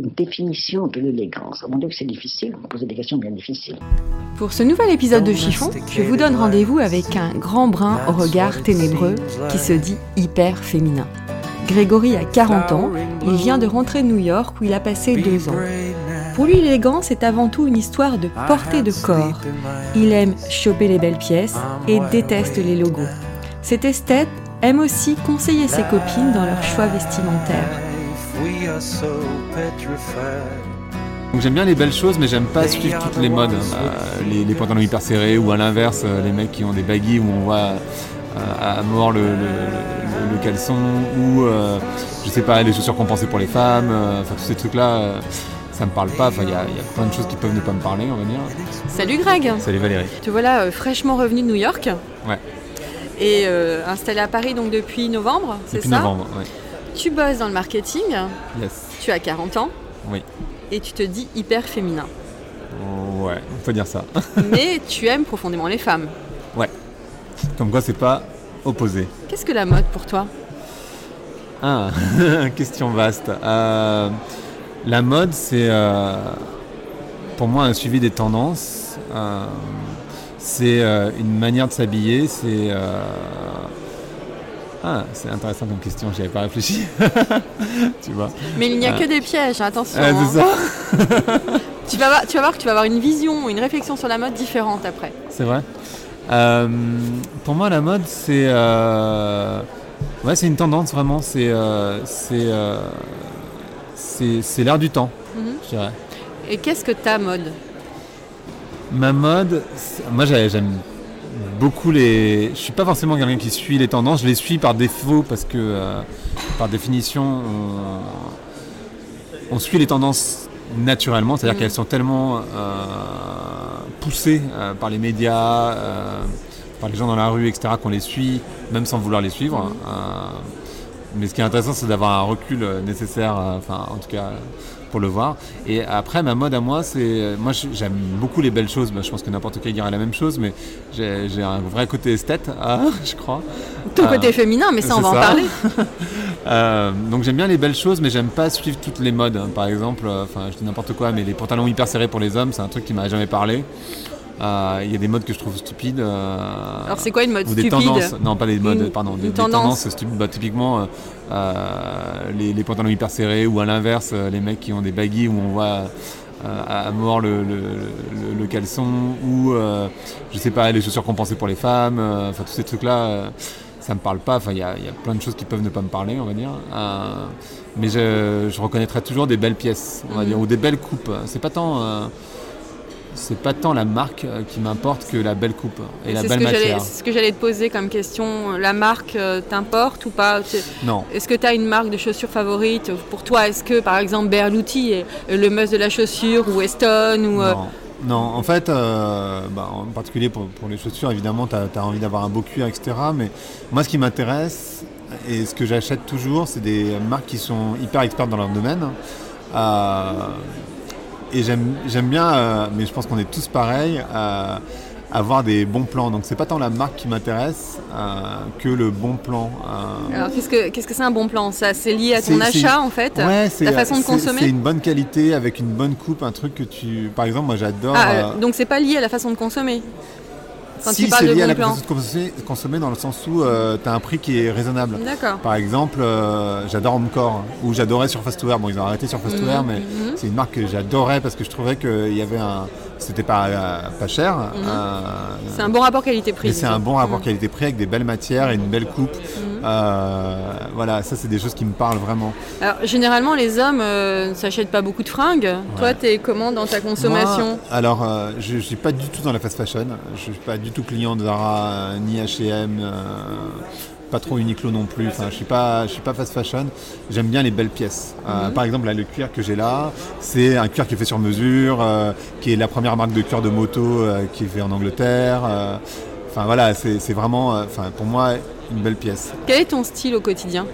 Une définition de l'élégance. Mon Dieu, que c'est difficile. Me posez des questions bien difficiles. Pour ce nouvel épisode de Chiffon, je vous donne rendez-vous avec un grand brun au regard ténébreux qui se dit hyper féminin. Grégory a 40 ans, il vient de rentrer de New York où il a passé deux ans. Pour lui, l'élégance est avant tout une histoire de portée de corps. Il aime choper les belles pièces et déteste les logos. Cet esthète aime aussi conseiller ses copines dans leur choix vestimentaire. Donc j'aime bien les belles choses, mais j'aime pas suivre toutes les modes. Euh, les, les pantalons hyper serrés ou à l'inverse, euh, les mecs qui ont des baggy où on voit euh, à mort le, le- le- le caleçon ou euh, je sais pas les chaussures compensées pour les femmes. euh, Enfin tous ces trucs là, ça me parle pas. Enfin il y a, il y a plein de choses qui peuvent ne pas me parler, on va dire. Salut Greg Salut Valérie. Te voilà euh, fraîchement revenu de New York Ouais. et euh, installé à Paris donc depuis novembre, c'est Depuis ça? novembre. Ouais. Tu bosses dans le marketing, Yes. tu as 40 ans Oui. et tu te dis hyper féminin. Ouais, on peut dire ça. Mais tu aimes profondément les femmes. Comme quoi c'est pas opposé. Qu'est-ce que la mode pour toi? Ah, question vaste. Euh, la mode, c'est euh, pour moi un suivi des tendances. Euh, c'est une manière de s'habiller. C'est ah, c'est intéressant comme question. J'y avais pas réfléchi. tu vois. Mais il n'y a Ah. que des pièges, attention. Ah, hein. ça. Tu, vas voir, tu vas voir que tu vas avoir une vision, une réflexion sur la mode différente après. C'est vrai. Euh, pour moi, la mode, c'est euh, ouais, c'est une tendance vraiment. C'est euh, c'est c'est c'est l'air du temps, Mhm. je dirais. Et qu'est-ce que ta mode? Ma mode, moi j'ai- j'aime beaucoup les. Je suis pas forcément quelqu'un qui suit les tendances, je les suis par défaut parce que euh, par définition on, on suit les tendances naturellement, c'est-à-dire Mhm. qu'elles sont tellement euh, poussées euh, par les médias, par les gens dans la rue, etc., qu'on les suit, même sans vouloir les suivre. Mhm. Mais ce qui est intéressant, c'est d'avoir un recul euh, nécessaire, euh, enfin en tout cas euh, pour le voir. Et après, ma mode à moi, c'est. Moi, j'aime beaucoup les belles choses. Bah, je pense que n'importe qui dirait la même chose, mais j'ai un vrai côté esthète, ah, je crois. Ton Euh, côté féminin, mais ça on va en parler. Euh, donc j'aime bien les belles choses, mais j'aime pas suivre toutes les modes. hein. Par exemple, enfin, je dis n'importe quoi, mais les pantalons hyper serrés pour les hommes, c'est un truc qui m'a jamais parlé. Euh, Il y a des modes que je trouve stupides. euh, Alors c'est quoi une mode ou des stupide tendances, non pas des modes, Une- pardon, des, tendances stupides. Bah, typiquement, euh, euh, les, les pantalons hyper serrés ou à l'inverse, euh, les mecs qui ont des baggy où on voit euh, à mort le, le- le- le caleçon ou euh, je sais pas les chaussures compensées pour les femmes. euh, Enfin tous ces trucs là. ça me parle pas, enfin il y a, il y a plein de choses qui peuvent ne pas me parler, on va dire. Euh, mais je, je reconnaîtrai toujours des belles pièces, on va Mhm. dire, ou des belles coupes. C'est pas tant, euh, c'est pas tant la marque euh, qui m'importe que la belle coupe et la ce belle matière. c'est ce que j'allais te poser comme question. La marque euh, t'importe ou pas? Non. Est-ce que tu as une marque de chaussures favorite Pour toi, est-ce que par exemple Berluti est le must de la chaussure ou Weston ou, euh, Non. Non, en fait, euh, bah, en particulier pour, pour les chaussures, évidemment, tu as, envie d'avoir un beau cuir, etc. Mais moi, ce qui m'intéresse et ce que j'achète toujours, c'est des marques qui sont hyper expertes dans leur domaine. Euh, et j'aime bien, euh, mais je pense qu'on est tous pareils, euh, avoir des bons plans. Donc, c'est pas tant la marque qui m'intéresse euh, que le bon plan. euh, Alors qu'est-ce que qu'est-ce que c'est un bon plan? Ça, c'est lié à ton achat en fait? Ouais, c'est Ta façon de consommer? C'est une bonne qualité avec une bonne coupe, un truc que tu. Par exemple, moi j'adore. Ah, donc c'est pas lié à la façon de consommer? Quand si c'est lié à la plan. consommer, consommer dans le sens où tu as un prix qui est raisonnable. D'accord. Par exemple, euh, j'adore Homecore ou j'adorais Surface to Wear. Bon, ils ont arrêté Surface to Wear, Mhm, mais mhm. c'est une marque que j'adorais parce que je trouvais qu'il y avait un. C'était pas, euh, pas cher. euh, C'est un bon rapport qualité-prix. c'est un bon rapport Mhm. qualité-prix avec des belles matières et une belle coupe. Mhm. Euh, voilà, ça c'est des choses qui me parlent vraiment. Alors, généralement, les hommes euh, ne s'achètent pas beaucoup de fringues. Toi, tu es comment dans ta consommation? Moi, alors, euh, je ne suis pas du tout dans la fast fashion. Je ne suis pas du tout client de Zara, ni H&M, pas trop Uniqlo non plus. Enfin, je suis pas, je suis pas fast fashion. J'aime bien les belles pièces. Euh, Mhm. par exemple, là, le cuir que j'ai là, c'est un cuir qui est fait sur mesure, euh, qui est la première marque de cuir de moto euh, qui est fait en Angleterre. Enfin voilà, c'est vraiment, enfin pour moi, une belle pièce. Quel est ton style au quotidien?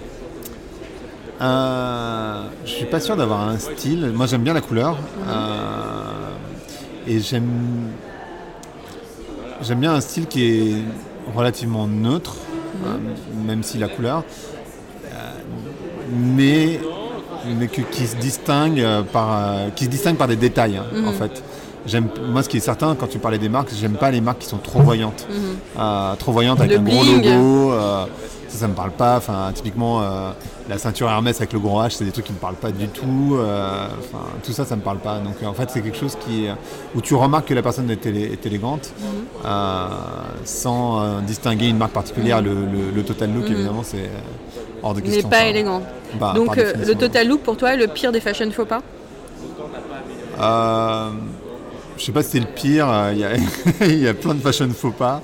Je suis pas sûr d'avoir un style. Moi, j'aime bien la couleur. Euh, et j'aime. J'aime bien un style qui est relativement neutre, même si la couleur. euh, mais mais qui se distingue euh, par euh, qui se distingue par des détails hein, en fait. J'aime moi ce qui est certain quand tu parlais des marques, j'aime pas les marques qui sont trop voyantes. Euh, trop voyantes avec Le un gros logo. euh, ça, ça me parle pas. Enfin, typiquement, euh, la ceinture Hermès avec le gros H, c'est des trucs qui me parlent pas du tout. Enfin, tout ça, ça me parle pas. Donc, en fait, c'est quelque chose qui, où tu remarques que la personne est, élé- est élégante, euh, sans distinguer une marque particulière. Le, le- le total look, évidemment, c'est hors de Il n'est question. pas élégant. bah, Donc le total look pour toi est le pire des fashion faux pas? Je sais pas si c'est le pire. euh, Il y, a, il y a plein de fashion faux pas.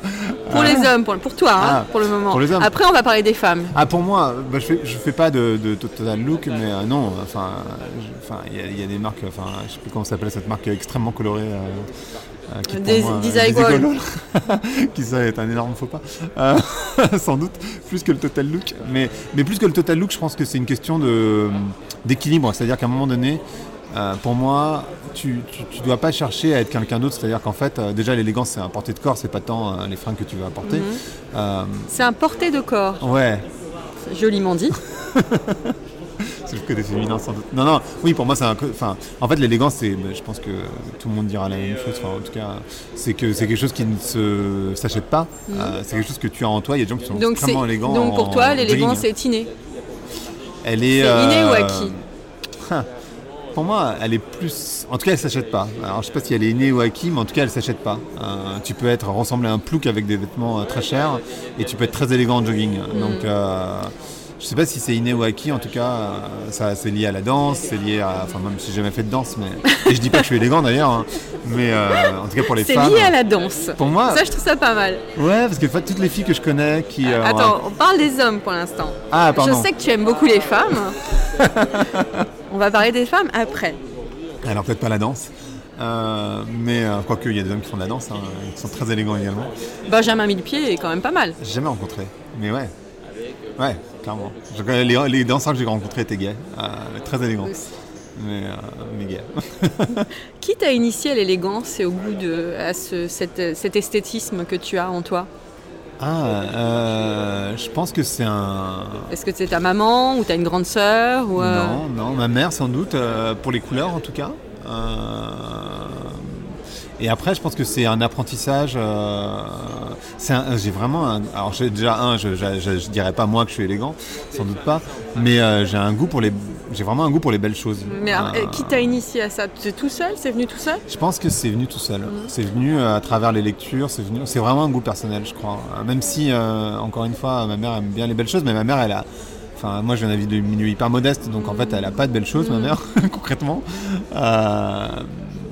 Pour Euh, les hommes, pour, pour toi, hein, Ah, pour le moment. pour les hommes. Après, on va parler des femmes. Ah pour moi, bah, je, fais, je fais pas de, de total look, mais euh, non, enfin, je- enfin, il y, a- il y a des marques, enfin, je sais plus comment s'appelle cette marque extrêmement colorée. euh, euh, qui Des- moi, euh. Desigual, qui ça est un énorme faux pas, Euh, sans doute, plus que le total look. Mais, mais plus que le total look, je pense que c'est une question d'équilibre, c'est-à-dire qu'à un moment donné, euh, pour moi, tu, tu dois pas chercher à être quelqu'un d'autre, c'est-à-dire qu'en fait, euh, déjà l'élégance c'est un porté de corps, c'est pas tant euh, les fringues que tu vas apporter. Mhm. C'est un porté de corps, ouais, joliment dit. C'est le côté féminin sans doute. Non, non, oui, pour moi, c'est un. Enfin, en fait, l'élégance, c'est. ben, Je pense que tout le monde dira la même chose. Enfin, en tout cas, c'est que c'est quelque chose qui ne se s'achète pas. Euh, c'est quelque chose que tu as en toi. Il y a des gens qui sont Mhm. Donc, c'est- extrêmement élégants. donc pour en toi, l'élégance est innée. Elle est. c'est inné ou acquis? Pour moi, elle est plus. En tout cas, elle s'achète pas. Alors, je sais pas si elle est innée ou acquis, mais en tout cas, elle s'achète pas. Euh, tu peux être ressembler à un plouc avec des vêtements euh, très chers, et tu peux être très élégant en jogging. Mm. Donc, euh, je sais pas si c'est inné ou acquis. En tout cas, euh, ça, c'est lié à la danse, c'est lié à. Enfin, même si j'ai jamais fait de danse, mais. Et je dis pas que je suis élégant d'ailleurs, hein, mais euh, en tout cas pour les C'est femmes. lié à la danse. Pour moi, Ça, je trouve ça pas mal. ouais, parce que toutes les filles que je connais qui. euh, Attends, on parle des hommes pour l'instant. Ah, Je pardon. sais que tu aimes beaucoup les femmes. on va parler des femmes après. Alors peut-être pas la danse. Euh, mais euh, quoique il y a des hommes qui font de la danse, hein, qui sont très élégants également. Benjamin Millepied est quand même pas mal. J'ai jamais rencontré, mais ouais. Ouais, clairement. Les, les danseurs que j'ai rencontrés étaient gays, euh, très élégants, mais, euh, mais gays. Qui t'a initié à l'élégance et au goût de à ce, cet, cet esthétisme que tu as en toi? Ah, euh, je pense que c'est un. Est-ce que c'est ta maman ou t'as une grande sœur ou euh, Non, non, ma mère sans doute, euh, pour les couleurs en tout cas. Et après, je pense que c'est un apprentissage. un- J'ai vraiment un. Alors, j'ai déjà un, je, je, je- je dirais pas moi que je suis élégant, sans doute pas, mais j'ai un goût pour les. J'ai vraiment un goût pour les belles choses. Mais alors, Euh, qui t'a initié à ça? C'est tout seul? C'est venu tout seul? Je pense que c'est venu tout seul. C'est venu euh, à travers les lectures. C'est venu. C'est vraiment un goût personnel, je crois. Euh, Même si, euh, encore une fois, ma mère aime bien les belles choses, mais ma mère, elle a. Enfin, moi, viens d'un vie de milieu hyper modeste, donc en fait, elle a pas de belles choses, ma mère, concrètement. Euh,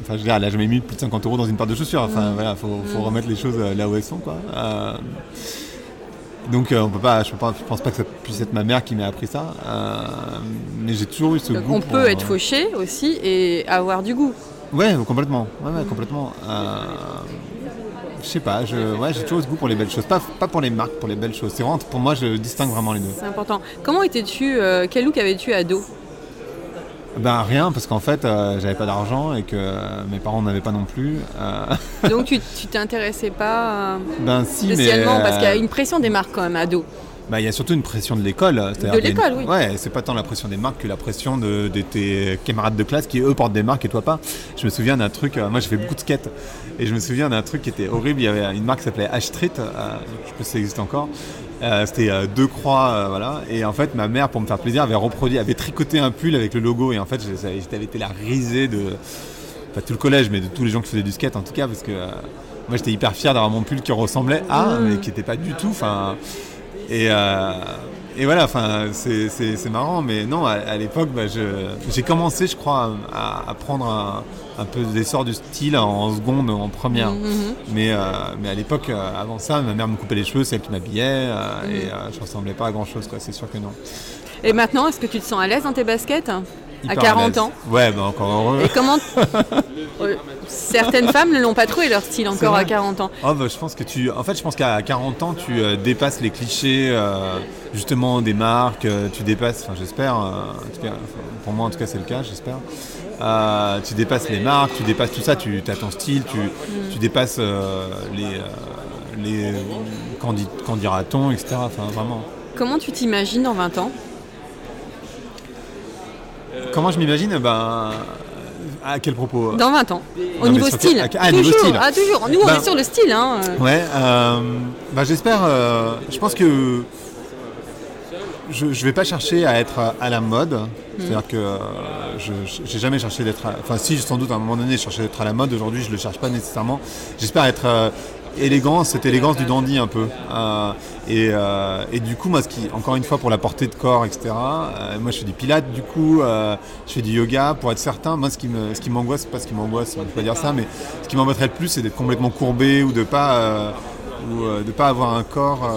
Enfin, je veux dire, elle a jamais mis plus de 50 euros dans une paire de chaussures. Enfin, voilà, faut, faut remettre les choses là où elles sont, quoi. Euh, donc, euh, on peut pas. Je, je pense pas que ça puisse être ma mère qui m'ait appris ça. Euh, mais j'ai toujours eu ce Donc, goût. On pour, peut euh, être fauché aussi et avoir du goût. Ouais, complètement. Ouais, ouais, complètement. Euh, je sais pas, je, ouais, j'ai toujours ce goût pour les belles choses. Pas, pas pour les marques, pour les belles choses. C'est vraiment, pour moi, je distingue vraiment les deux. C'est important. Comment étais-tu euh, Quel look avais-tu ado Ben rien, parce qu'en fait, euh, j'avais pas d'argent et que euh, mes parents n'avaient pas non plus. Euh, Donc tu t'intéressais pas ben si, mais. spécialement parce qu'il y a une pression des marques quand même ado. Bah, il y a surtout une pression de l'école. c'est-à-dire De l'école, une- oui. Ouais, c'est pas tant la pression des marques que la pression de, de tes camarades de classe qui eux portent des marques et toi pas. Je me souviens d'un truc, euh, moi j'ai fait beaucoup de skate et je me souviens d'un truc qui était horrible. Il y avait une marque qui s'appelait H Street, euh, je sais pas si ça existe encore. Euh, C'était euh, deux croix, euh, voilà. Et en fait, ma mère, pour me faire plaisir, avait reproduit, avait tricoté un pull avec le logo. Et en fait, j'avais été la risée de, pas tout le collège, mais de tous les gens qui faisaient du skate en tout cas, parce que euh, moi j'étais hyper fier d'avoir mon pull qui ressemblait à, Mm. mais qui n'était pas du tout. Enfin, et, euh, et voilà, enfin, c'est- marrant, mais non, à, à l'époque, bah, j'ai commencé, je crois, à, à prendre un, un peu d'essor du style en seconde, en première. Mhm. Mais, euh, mais à l'époque, euh, avant ça, ma mère me coupait les cheveux, c'est elle qui m'habillait, euh, et je ressemblais pas à grand chose. C'est sûr que non. Et maintenant, est-ce que tu te sens à l'aise dans tes baskets? À Hyper 40 l'aise. ans Ouais, bah encore heureux. Et comment Euh, Certaines femmes ne l'ont pas trouvé leur style encore à 40 ans. Oh, bah, je pense que tu, en fait, je pense qu'à 40 ans, tu euh, dépasses les clichés, euh, justement, des marques. euh, tu dépasses, enfin, j'espère. en tout cas, enfin, pour moi, en tout cas, c'est le cas, j'espère. Euh, tu dépasses les marques, tu dépasses tout ça. Tu as ton style, tu, tu dépasses euh, les, euh, les qu'en dit- qu'en dira-t-on, etc. Enfin, vraiment. Comment tu t'imagines dans 20 ans? Comment je m'imagine Ben, à quel propos Dans 20 ans Au Non, niveau style ah, niveau toujours, style. ah, toujours. Nous, on Ben- est sur le style. Hein. Ouais, euh, bah, j'espère. euh, je pense que je, je vais pas chercher à être à la mode. C'est-à-dire que euh, je j'ai jamais cherché d'être. Enfin, si, sans doute à un moment donné, je cherchais d'être à la mode. Aujourd'hui, je le cherche pas nécessairement. J'espère être euh, élégant, cette élégance du dandy un peu. Euh, et, euh, et du coup, moi, ce qui, encore une fois, pour la portée de corps, etc. euh, moi, je fais du pilates, du coup, euh, je fais du yoga. Pour être certain, moi, ce qui m'angoisse, pas ce qui m'angoisse, peut pas dire ça, mais ce qui m'embêterait le plus, c'est d'être complètement courbé ou de pas. ou de pas avoir un corps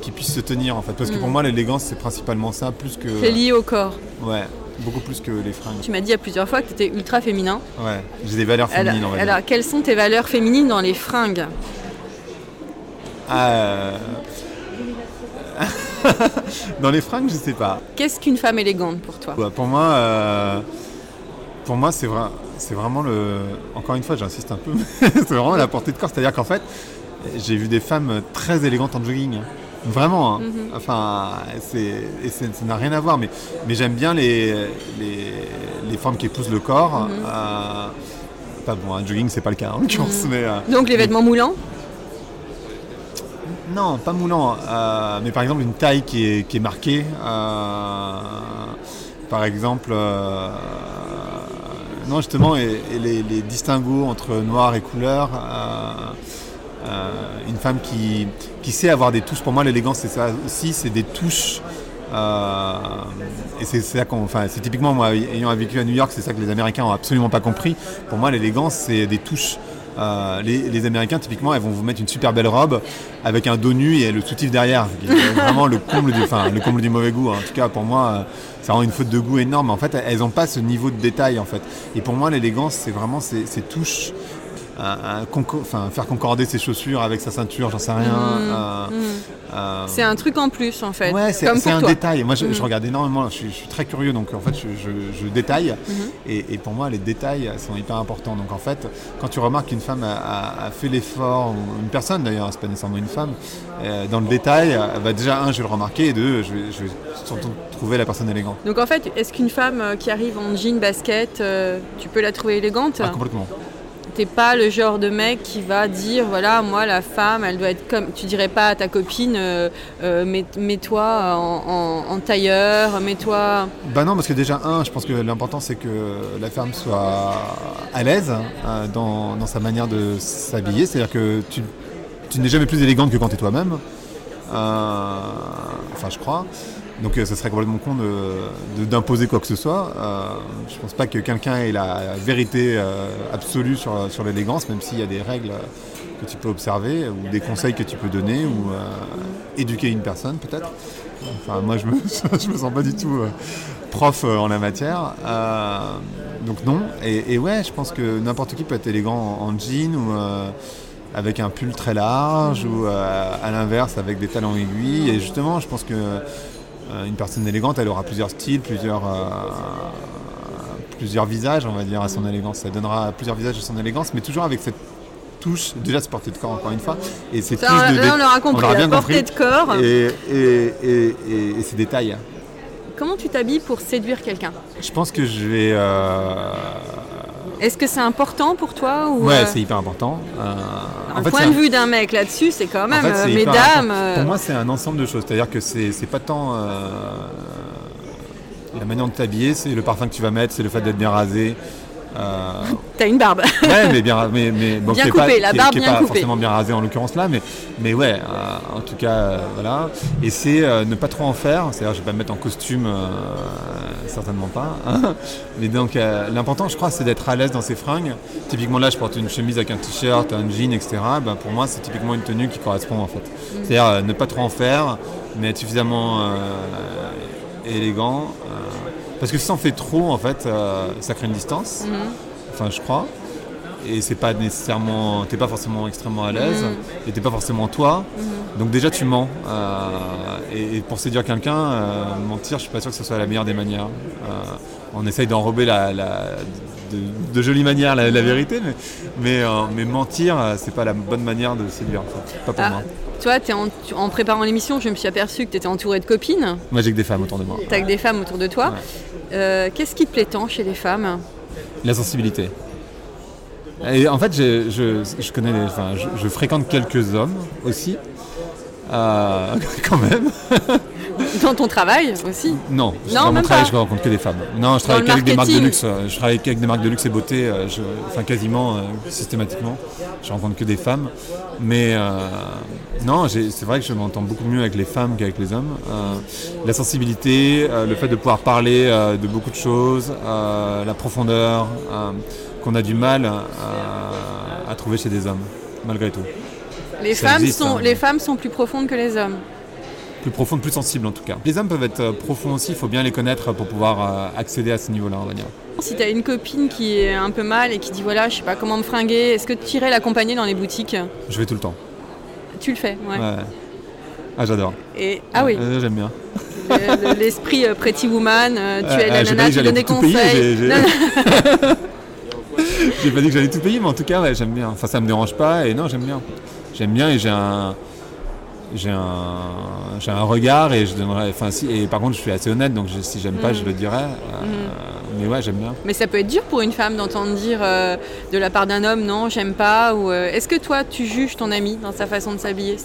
qui puisse se tenir en fait parce que pour moi l'élégance c'est principalement ça plus que C'est lié au corps. ouais beaucoup plus que les fringues Tu m'as dit à plusieurs fois que tu étais ultra féminin. ouais j'ai des valeurs Alors, féminines va dire alors, quelles sont tes valeurs féminines dans les fringues? Euh, dans les fringues je sais pas. Qu'est-ce qu'une femme élégante pour toi? Ouais, pour moi euh, pour moi c'est vrai c'est vraiment le encore une fois j'insiste un peu c'est vraiment la portée de corps. C'est à dire qu'en fait j'ai vu des femmes très élégantes en jogging vraiment hein. enfin c'est et ça n'a rien à voir mais mais j'aime bien les, les les formes qui épousent le corps. Euh, pas bon un jogging c'est pas le cas en l'occurrence mais euh, Donc les vêtements moulants? Non, pas moulant. euh, mais par exemple, une taille qui est, marquée. euh, par exemple, euh, non, justement, et, les, les entre noir et couleur. une femme qui, sait avoir des touches. Pour moi, l'élégance, c'est ça aussi, c'est des touches. et c'est ça qu'on, c'est typiquement moi, ayant vécu à New York, c'est ça que les Américains ont absolument pas compris. Pour moi, l'élégance, c'est des touches. Euh, les, les Américains, typiquement, elles vont vous mettre une super belle robe avec un dos nu et le soutif derrière. vraiment le comble du, enfin, le comble du mauvais goût. En tout cas, pour moi, euh, c'est vraiment une faute de goût énorme. En fait, elles n'ont pas ce niveau de détail. En fait. Et pour moi, l'élégance, c'est vraiment ces, ces touches. Conco- faire concorder ses chaussures avec sa ceinture, j'en sais rien. euh, euh, C'est un truc en plus en fait. Ouais, c'est un toi. détail. Moi, je, je Mm. regarde énormément. Je suis, je suis très curieux, donc en fait, je, détaille. Mhm. et, et pour moi, les détails sont hyper importants. Donc en fait, quand tu remarques qu'une femme a, fait l'effort, ou une personne d'ailleurs, c'est pas nécessairement une femme, euh, dans le détail, bah, déjà un, je vais le remarquer, et deux, je vais, je vais surtout trouver la personne élégante. Donc en fait, est-ce qu'une femme qui arrive en jean basket, euh, tu peux la trouver élégante? Ah, complètement. T'es pas le genre de mec qui va dire voilà moi la femme elle doit être comme tu dirais pas à ta copine euh, euh, mets- mets-toi en, tailleur mets-toi Bah non, parce que déjà, un, je pense que l'important c'est que la femme soit à l'aise euh, dans, dans sa manière de s'habiller. C'est-à-dire que tu, tu n'es jamais plus élégante que quand tu es toi-même. Euh, enfin, je crois. Donc, euh, ce serait complètement con de- de- d'imposer quoi que ce soit. Euh, je pense pas que quelqu'un ait la vérité euh, absolue sur, sur l'élégance, même s'il y a des règles que tu peux observer ou des conseils que tu peux donner ou euh, éduquer une personne peut-être. Enfin, moi, je me, me sens pas du tout euh, prof euh, en la matière. Euh, donc non. Et, ouais, je pense que n'importe qui peut être élégant en, en jean ou euh, avec un pull très large ou euh, à l'inverse avec des talons aiguilles. Et justement, je pense que euh, une personne élégante, elle aura plusieurs styles, plusieurs, euh, plusieurs visages, on va dire, à son élégance. Ça donnera plusieurs visages à son élégance, mais toujours avec cette touche, déjà ce portée de corps encore une fois, et cette Ça, touche de là, on aura compris, l'aura la bien portée compris. de corps. Et, et, et, et- et ces détails. comment tu t'habilles pour séduire quelqu'un? Je pense que je vais. euh, est-ce que c'est important pour toi ou Ouais, euh, c'est hyper important. Euh, un fait, point de un- vue d'un mec là-dessus c'est quand en même fait, euh, mesdames euh, Pour moi, c'est un ensemble de choses. C'est-à-dire que c'est c'est pas tant euh, la manière de t'habiller, c'est le parfum que tu vas mettre, c'est le fait d'être bien rasé. Euh, T'as une barbe. ouais, mais bien, mais, mais bon, Bien coupée, pas, la qui est- barbe qui est bien pas coupée. forcément bien rasée en l'occurrence là, mais, mais ouais, euh, en tout cas, euh, voilà. Et c'est ne pas trop en faire, c'est-à-dire je vais pas me mettre en costume, certainement pas. hein. mais donc l'important, je crois, c'est d'être à l'aise dans ses fringues. Typiquement là, je porte une chemise avec un t-shirt, un jean, etc. Ben, pour moi, c'est typiquement une tenue qui correspond en fait. Mm. C'est-à-dire ne pas trop en faire, mais être suffisamment élégant. Parce que si on fait trop, en fait, euh, ça crée une distance. Mhm. Enfin, je crois. Et c'est pas nécessairement, t'es pas forcément extrêmement à l'aise, Mhm. et t'es pas forcément toi. Donc déjà tu mens. Euh, et, et pour séduire quelqu'un, euh, mentir, je suis pas sûr que ce soit la meilleure des manières. On essaye d'enrober la, la- de, de jolies manières la, la vérité, mais, mais, euh, mais mentir, euh, c'est pas la bonne manière de séduire. Pas pour Ah, moi. toi, t'es en, tu- en préparant l'émission, je me suis aperçue que tu étais entouré de copines. Moi j'ai que des femmes autour de moi. T'as que des femmes autour de toi. Ouais. Euh, Qu'est-ce qui te plaît tant chez les femmes? La sensibilité. Et en fait, je, je, je connais, les- enfin, je, je fréquente quelques hommes aussi, Euh, quand même. Dans ton travail aussi Non, dans mon travail, pas. je rencontre que des femmes. Non, je travaille le qu'avec des marques de luxe. euh, Je travaille qu'avec des marques de luxe et beauté, euh, je- enfin quasiment euh, systématiquement. Je rencontre que des femmes. Mais euh, non, c'est vrai que je m'entends beaucoup mieux avec les femmes qu'avec les hommes. Euh, la sensibilité, le fait de pouvoir parler de beaucoup de choses, la profondeur qu'on a du mal à trouver chez des hommes, malgré tout. les Ça femmes, existe, sont, hein. les femmes sont plus profondes que les hommes. Plus profonde, plus sensible en tout cas. Les hommes peuvent être euh, profonds aussi, il faut bien les connaître pour pouvoir euh, accéder à ce niveau-là, on va dire. Si t'as une copine qui est un peu mal et qui dit voilà, je sais pas comment me fringuer, est-ce que tu irais l'accompagner dans les boutiques? Je vais tout le temps. Tu le fais, ouais. Ouais. Ah, j'adore. Et, ah oui, Euh, J'aime bien. le- le- l'esprit euh, Pretty Woman, euh, tu es la euh, nana, tu donnes des conseils. J'ai pas dit que j'allais tout payer, mais en tout cas, ouais, j'aime bien. Enfin, ça me dérange pas et non, j'aime bien. J'aime bien et j'ai un. J'ai un, j'ai un regard et je donnerais. Enfin, si, et par contre, je suis assez honnête, donc je- si j'aime pas, Mm. je le dirais. Euh, Mais ouais, j'aime bien. Mais ça peut être dur pour une femme d'entendre dire euh, de la part d'un homme non, j'aime pas. Ou euh, est-ce que toi, tu juges ton ami dans sa façon de s'habiller?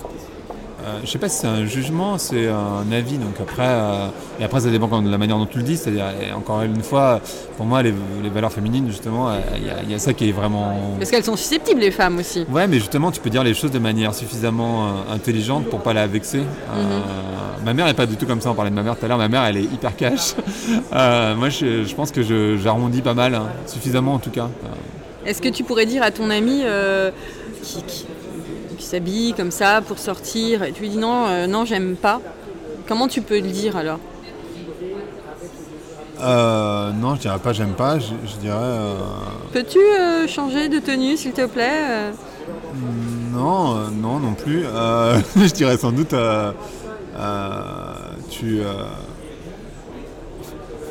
Je sais pas si c'est un jugement, c'est un avis. Donc après, euh, et après ça dépend quand- de la manière dont tu le dis. C'est-à-dire, encore une fois, pour moi, les, les valeurs féminines, justement, euh, il y, a- il y a ça qui est vraiment. Parce qu'elles sont susceptibles, les femmes aussi. Ouais, mais justement, tu peux dire les choses de manière suffisamment euh, intelligente pour pas la vexer. Euh, Ma mère n'est pas du tout comme ça. On parlait de ma mère tout à l'heure. Ma mère, elle est hyper cash. Euh, moi, je, je pense que je- j'arrondis pas mal, hein, suffisamment en tout cas. Euh, Est-ce que tu pourrais dire à ton ami euh, qui s'habille comme ça pour sortir et tu lui dis non, euh, non, j'aime pas Comment tu peux le dire alors Euh, non, je dirais pas j'aime pas. Je, je dirais euh, Peux-tu euh, changer de tenue, s'il te plaît euh? Non, non, non plus. Je dirais sans doute tu.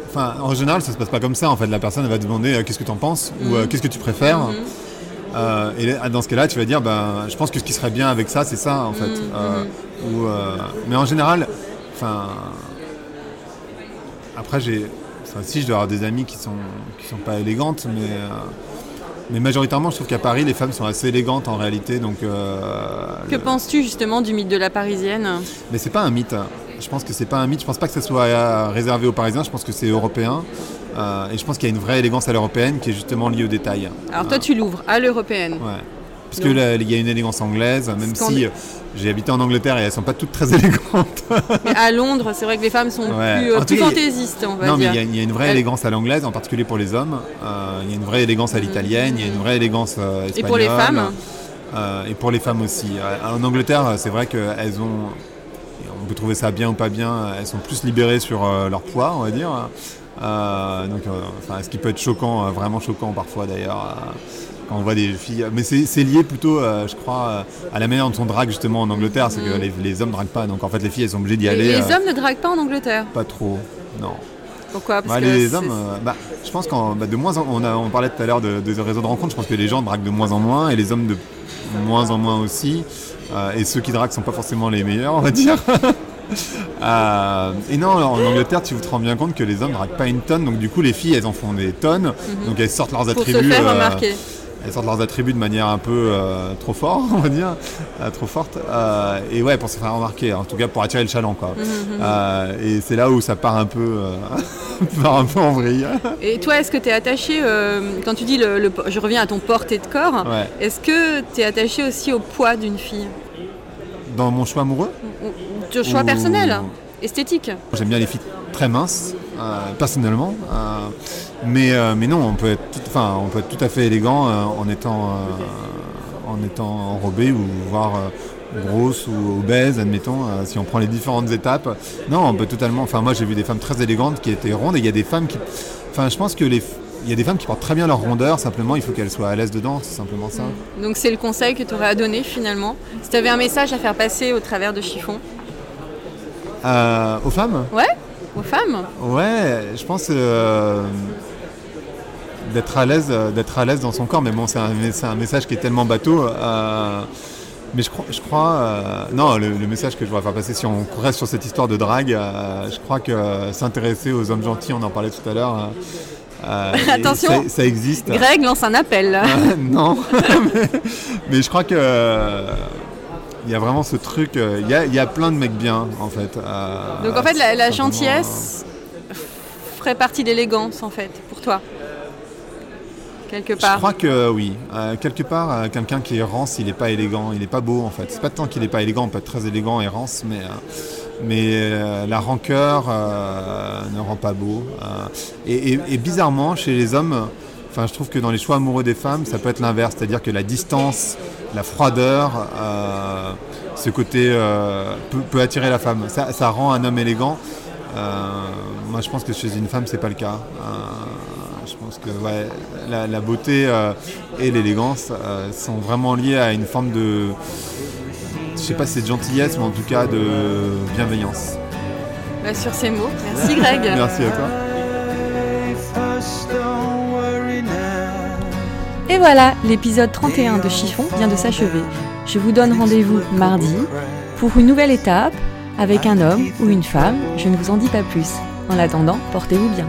Enfin, en général, ça se passe pas comme ça. En fait, la personne elle va te demander qu'est-ce que tu en penses ou euh, qu'est-ce que tu préfères. Euh, et dans ce cas-là, tu vas dire, ben, je pense que ce qui serait bien avec ça, c'est ça, en fait. Euh, ou, euh, mais en général, enfin, après, j'ai, si je dois avoir des amis qui sont, qui sont pas élégantes, mais, mais majoritairement, je trouve qu'à Paris, les femmes sont assez élégantes en réalité, donc. Que le- penses-tu justement du mythe de la parisienne? Mais c'est pas un mythe. Je pense que c'est pas un mythe. Je pense pas que ça soit réservé aux Parisiens. Je pense que c'est européen. Euh, et je pense qu'il y a une vraie élégance à l'européenne qui est justement liée au détail. Alors toi, tu l'ouvres à l'européenne. Ouais. Parce Donc- que là, il y a une élégance anglaise, même si euh, j'ai habité en Angleterre et elles sont pas toutes très élégantes. Mais à Londres, c'est vrai que les femmes sont Ouais. plus, euh, plus fantaisistes, on va non, mais il y, a- il y a une vraie élégance à l'anglaise, en particulier pour les hommes. Euh, il y a une vraie élégance à l'italienne, il y a une vraie élégance euh, espagnole. Et pour les femmes Euh, Et pour les femmes aussi. Euh, En Angleterre, c'est vrai qu'elles ont. On peut trouver ça bien ou pas bien. Elles sont plus libérées sur euh, leur poids, on va dire. Euh, donc, euh, enfin, ce qui peut être choquant, euh, vraiment choquant parfois d'ailleurs. euh, quand on voit des filles. Mais c'est lié plutôt, euh, je crois, euh, à la manière dont on drague justement en Angleterre. C'est que les, les hommes draguent pas. Donc en fait, les filles, elles sont obligées d'y aller. les euh, hommes ne draguent pas en Angleterre. Pas trop. Non. Pourquoi? Parce Ouais, que les hommes, euh, bah, je pense qu'en bah, de moins en, on, a- on parlait tout à l'heure de, de réseaux de rencontres, je pense que les gens draguent de moins en moins et les hommes de moins en moins aussi. Euh, et ceux qui draguent sont pas forcément les meilleurs, on va dire. Euh, et non, en Angleterre, tu te rends bien compte que les hommes draguent pas une tonne, donc du coup les filles elles en font des tonnes, donc elles sortent leurs pour se attributs. euh. Elles sortent leurs attributs de manière un peu euh, trop forte, on va dire, euh, trop forte. Euh, et ouais, pour se faire remarquer, en tout cas pour attirer le chaland, quoi. Euh, et c'est là où ça part un peu, part un peu en vrille. Et toi, est-ce que tu es attaché, quand tu dis, le, le- je reviens à ton porté de corps, Ouais. est-ce que tu es attaché aussi au poids d'une fille? Dans mon choix amoureux, Ou- ou- De choix Ou- personnel, esthétique? J'aime bien les filles très minces, personnellement. euh, mais, euh, mais non, on peut être tout, enfin, on peut être tout à fait élégant euh, en étant, euh, en étant enrobé ou voire euh, grosse ou obèse, admettons, euh, si on prend les différentes étapes. Non, on peut totalement. Enfin, moi, j'ai vu des femmes très élégantes qui étaient rondes et il y a des femmes qui. Enfin, je pense que les. Il y a des femmes qui portent très bien leur rondeur, simplement il faut qu'elles soient à l'aise dedans, c'est simplement ça. Donc c'est le conseil que tu aurais à donner finalement? Si tu avais un message à faire passer au travers de chiffon. Euh, aux femmes? Ouais Aux femmes Ouais, je pense euh, d'être à l'aise, euh, d'être à l'aise dans son corps. Mais bon, c'est un, un message qui est tellement bateau. euh, mais je crois, je crois euh, non, le, le message que je voudrais faire passer, si on reste sur cette histoire de drague, je crois que s'intéresser aux hommes gentils, on en parlait tout à l'heure. euh, Attention. ça, ça existe. Greg lance un appel. Euh, non, mais, mais je crois que y a vraiment ce truc. euh, Il y, a, il y a plein de mecs bien, en fait. euh, Donc en fait la, gentillesse ferait partie de l'élégance en fait, pour toi. Quelque Je part. crois que oui. Euh, quelque part, euh, quelqu'un qui est rance, il n'est pas élégant, il n'est pas beau en fait. C'est pas tant qu'il n'est pas élégant, on peut être très élégant et rance, mais, euh, mais euh, la rancœur euh, ne rend pas beau. Euh, et, et- et bizarrement, chez les hommes, enfin, je trouve que dans les choix amoureux des femmes, ça peut être l'inverse, c'est-à-dire que la distance, la froideur, euh, ce côté euh, peut, peut attirer la femme. Ça, ça rend un homme élégant. Euh, moi, je pense que chez une femme, c'est pas le cas. Je pense que ouais, la, la beauté et l'élégance sont vraiment liées à une forme de, je sais pas si c'est de gentillesse, mais en tout cas de bienveillance. Bah, sur ces mots. Merci Greg. Merci à toi. Et voilà, l'épisode 31 de Chiffon vient de s'achever. Je vous donne rendez-vous mardi pour une nouvelle étape avec un homme ou une femme. Je ne vous en dis pas plus. En attendant, portez-vous bien.